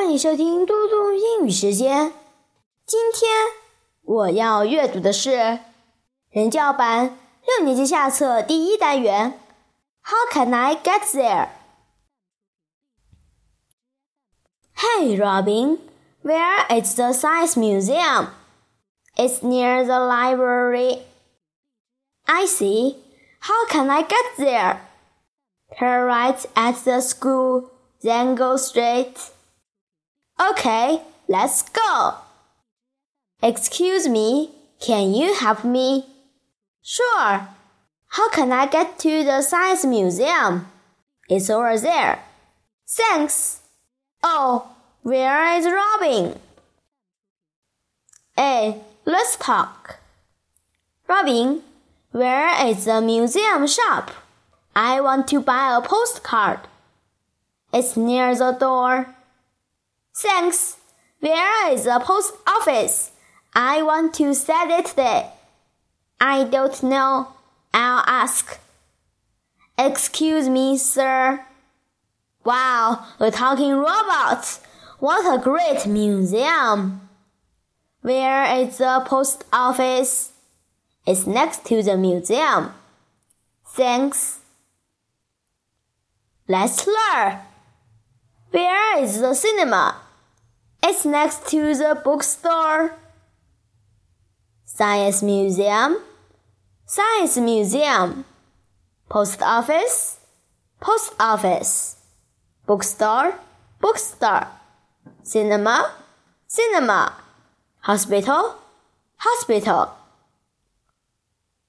欢迎收听嘟嘟英语时间。今天我要阅读的是人教版六年级下册第一单元。How can I get there? Hey, Robin, where is the science museum? It's near the library. I see. How can I get there? Turn right at the school, then go straight. Okay, let's go. Excuse me, can you help me? Sure. How can I get to the science museum? It's over there. Thanks. Oh, where is Robin? Hey, let's talk. Robin, where is the museum shop? I want to buy a postcard. It's near the door. Thanks. Where is the post office? I want to send it there. I don't know. I'll ask. Excuse me, sir. Wow, a talking robot. What a great museum. Where is the post office? It's next to the museum. Thanks. Let's learn. Where is the cinema? It's next to the bookstore. Science Museum. Science Museum. Post Office. Post Office. Bookstore. Bookstore. Cinema. Cinema. Hospital. Hospital.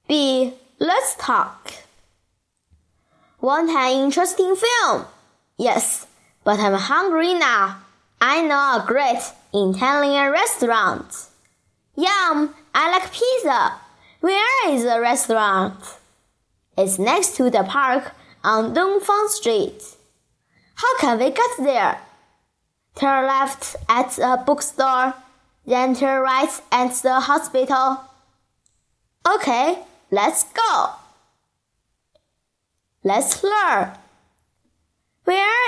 B. Let's talk. Want an interesting film? Yes, but I'm hungry now. I know a great Italian restaurant. Yum! I like pizza. Where is the restaurant? It's next to the park on Dongfang Street. How can we get there? Turn left at the bookstore, then turn right at the hospital. Okay, let's go. Let's learn.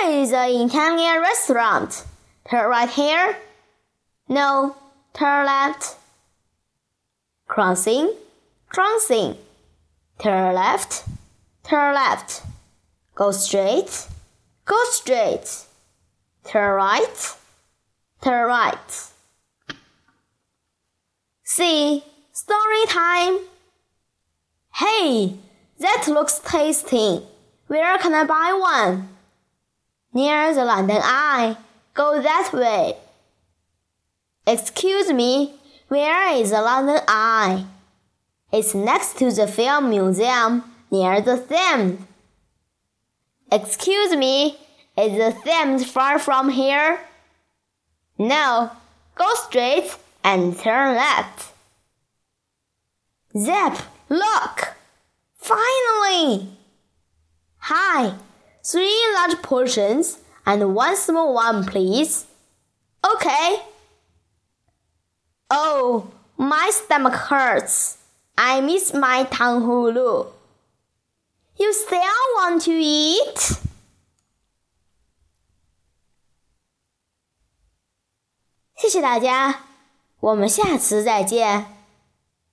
Where is the Italian restaurant? Turn right here? No, turn left. Crossing, crossing. Turn left, turn left. Go straight, go straight. Turn right, turn right. See, story time. Hey, that looks tasty. Where can I buy one? Near the London Eye. Go that way. Excuse me, where is the London Eye? It's next to the Film Museum near the Thames. Excuse me, is the Thames far from here? No, go straight and turn left. Zap, look! Finally! Hi, three large portions and one small one, please. Okay. Oh, my stomach hurts. I miss my tanghulu. You still want to eat? 谢谢大家，我们下次再见。